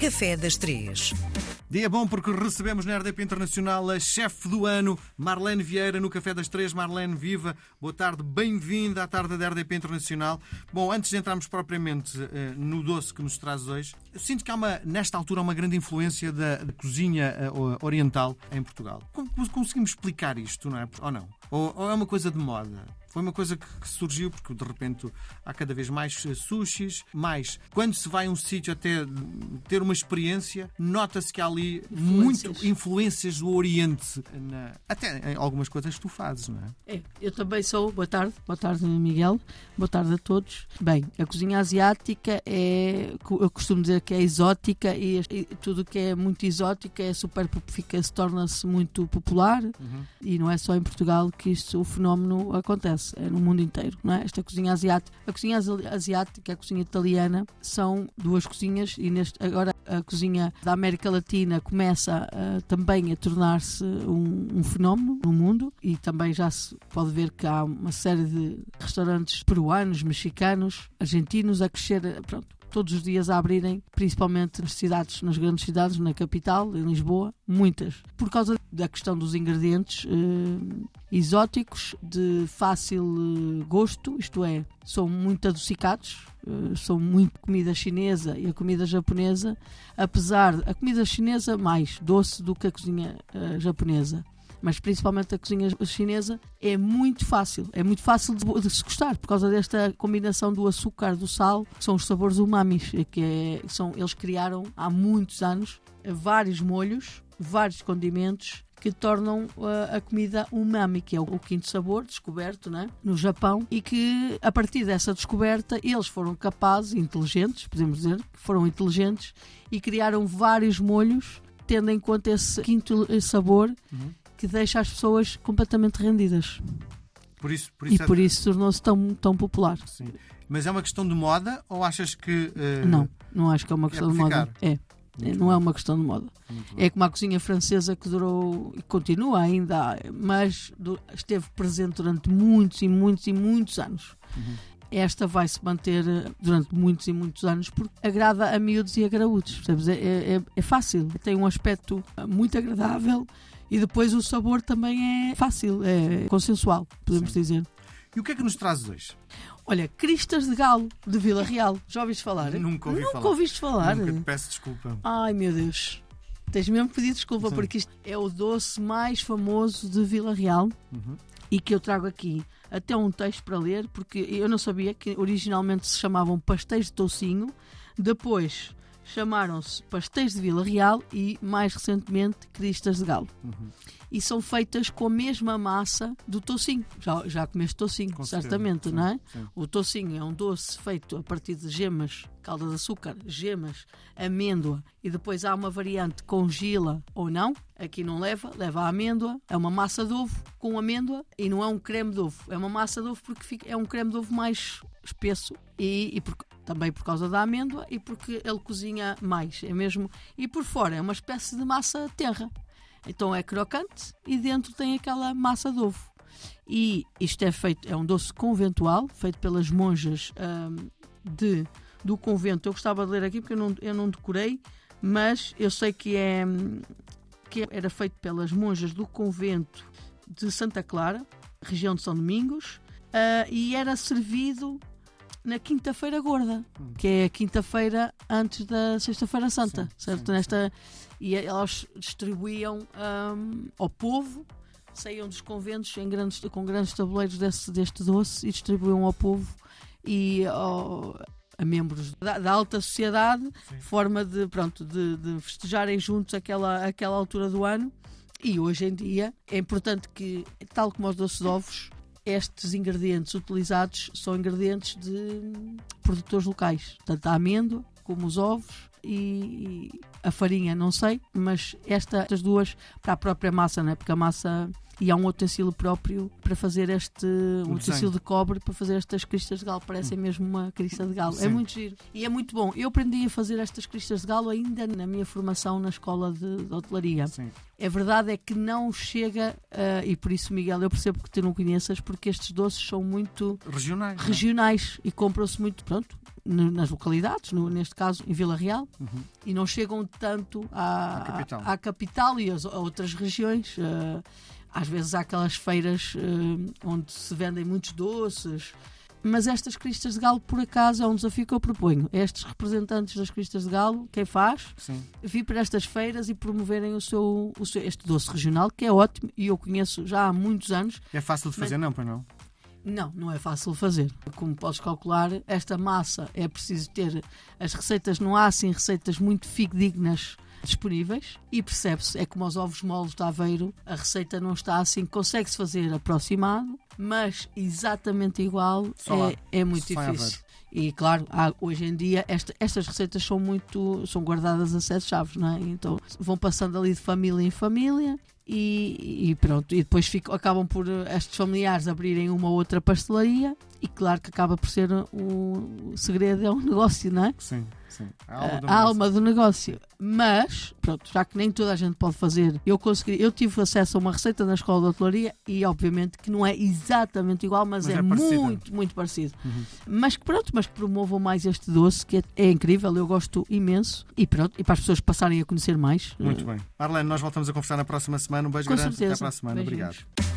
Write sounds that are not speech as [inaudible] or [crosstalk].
Café das Três. Dia bom porque recebemos na RDP Internacional a chefe do ano, Marlene Vieira, no Café das Três. Marlene, viva, boa tarde, bem-vinda à tarde da RDP Internacional. Bom, antes de entrarmos propriamente uh, no doce que nos traz hoje, sinto que há, uma, nesta altura, uma grande influência da, da cozinha uh, oriental em Portugal. Como conseguimos explicar isto, não é? Ou não? Ou, ou é uma coisa de moda? Foi uma coisa que, que, surgiu porque de repente há cada vez mais eh, sushis, mais quando se vai a um sítio até ter uma experiência, nota-se que há ali influências. muito influências do Oriente, na, até em algumas coisas que tu fazes, não é? é? Eu também sou, boa tarde, boa tarde Miguel, boa tarde a todos. Bem, a cozinha asiática é, eu costumo dizer que é exótica e, e tudo que é muito exótico é super fica se torna-se muito popular uhum. e não é só em Portugal que isto, o fenómeno acontece acontece é no mundo inteiro, não é? Esta cozinha asiática, a cozinha asiática e a cozinha italiana são duas cozinhas e neste, agora a cozinha da América Latina começa uh, também a tornar-se um, um, fenómeno no mundo e também já se pode ver que há uma série de restaurantes peruanos, mexicanos, argentinos a crescer, pronto, todos os dias a abrirem, principalmente nas cidades, nas grandes cidades, na capital, em Lisboa, muitas. Por causa da questão dos ingredientes eh, exóticos, de fácil eh, gosto, isto é, são muito adocicados, eh, são muito comida chinesa e a comida japonesa, apesar a comida chinesa mais doce do que a cozinha eh, japonesa mas principalmente a cozinha chinesa, é muito fácil. É muito fácil de, de, se gostar por causa desta combinação do açúcar, do sal, que são os sabores umamis, que é, são, eles criaram há muitos anos vários molhos, vários condimentos que tornam uh, a comida umami, que é o, quinto sabor descoberto né, no Japão, e que a partir dessa descoberta eles foram capazes, inteligentes, podemos dizer, que foram inteligentes e criaram vários molhos tendo em conta esse quinto sabor uhum que deixa as pessoas completamente rendidas. Por isso, por isso e é... por isso tornou-se tão, tão popular. Sim. Mas é uma questão de moda ou achas que. Uh... Não, não acho que é uma questão é de moda. É. Muito não bom. é uma questão de moda. É como a cozinha francesa que durou e continua ainda, mas esteve presente durante muitos e muitos e muitos anos. Uhum. Esta vai se manter eh, durante muitos e muitos anos porque agrada a miúdos e a graúdos. É, é, é fácil, tem um aspecto eh, muito agradável e depois o sabor também é fácil, é consensual, podemos Sim. dizer. E o que é que nos trazes hoje? Olha, Cristas de Galo, de Vila Real. Já ouviste falar? Nunca ouvi Nunca falar. ouviste falar? Nunca te peço desculpa. Ai, meu Deus. Tens mesmo pedido desculpa, Sim. porque isto é o doce mais famoso de Vila Real uhum. e que eu trago aqui até um texto para ler, porque eu não sabia que originalmente se chamavam pastéis de toucinho, depois chamaram-se pastéis de Vila Real e, mais recentemente, cristas de galo. Uhum. E são feitas com a mesma massa do tocinho. Já, já comeste tocinho, com certamente, sim, não é? Sim. O tocinho é um doce feito a partir de gemas, calda de açúcar, gemas, amêndoa e depois há uma variante com gila ou não. Aqui não leva, leva a amêndoa. É uma massa de ovo com amêndoa e não é um creme de ovo. É uma massa de ovo porque fica, é um creme de ovo mais espesso e, e porque também por causa da amêndoa e porque ele cozinha mais, é mesmo. E por fora é uma espécie de massa terra. Então é crocante e dentro tem aquela massa de ovo. E isto é feito, é um doce conventual, feito pelas monjas hum, de, do convento. Eu gostava de ler aqui porque eu não, eu não decorei, mas eu sei que, é, que era feito pelas monjas do convento de Santa Clara, região de São Domingos, uh, e era servido na quinta-feira gorda, hum. que é a quinta-feira antes da sexta-feira santa, sim, certo? Sim, Nesta e elas distribuíam um, ao povo, saíam dos conventos em grandes, com grandes tabuleiros desse, deste doce e distribuíam ao povo e ao, a membros da, da alta sociedade, sim. forma de pronto de, de festejarem juntos aquela aquela altura do ano. E hoje em dia é importante que, tal como os doces de ovos, estes ingredientes utilizados são ingredientes de produtores locais, tanto a amêndoa como os ovos e a farinha, não sei, mas esta, estas duas para a própria massa, não é? porque a massa e há um utensílio próprio para fazer este. um utensílio de cobre para fazer estas cristas de galo. Parecem mesmo uma crista de galo. É Sim. muito giro. E é muito bom. Eu aprendi a fazer estas cristas de galo ainda na minha formação na escola de, de hotelaria. Sim. A verdade é que não chega, ah, e por isso, Miguel, eu percebo que tu não conheças, porque estes doces são muito Regionais. é? regionais e compram-se muito, pronto, nas localidades, no- neste caso em Vila Real, Uhum. e não chegam tanto à, À capital. à capital e às- a outras regiões. Ah, às vezes há aquelas feiras ah, onde se vendem muitos doces. Mas estas cristas de galo, por acaso, é um desafio que eu proponho. Estes representantes das cristas de galo, quem faz, Sim. vir para estas feiras e promoverem o seu, o seu- este doce regional, que é ótimo e eu conheço já há muitos anos. É fácil de fazer, não, pois não? Não, não é fácil fazer. Como podes calcular, esta massa é preciso ter. As receitas, não há assim receitas muito fidedignas disponíveis e percebe-se, é como os ovos moles de Aveiro, a receita não está assim, consegue-se fazer aproximado, mas exatamente igual é, é muito difícil. E claro, há- hoje em dia esta- estas receitas são muito são guardadas a sete chaves, não é? Então vão passando ali de família em família e, e pronto. E depois ficam, acabam por eh, estes familiares abrirem uma ou outra pastelaria e claro que acaba por ser o, o segredo é um [laughs] negócio, não é? Sim, sim. A alma do a negócio. alma do negócio. Mas, pronto, já que nem toda a gente pode fazer, eu consegui, eu tive acesso a uma receita na escola de hotelaria e obviamente que não é exatamente igual, mas, Mas é, é muito, muito parecido. Uhum. Mas que pronto, mas que promovam mais este doce, que é, é incrível, eu gosto imenso. E pronto, e para as pessoas passarem a conhecer mais. Muito eh, bem. Marlene, nós voltamos a conversar na próxima semana. Um beijo Com grande. Até certeza. para a semana. Beijinhos. Obrigado.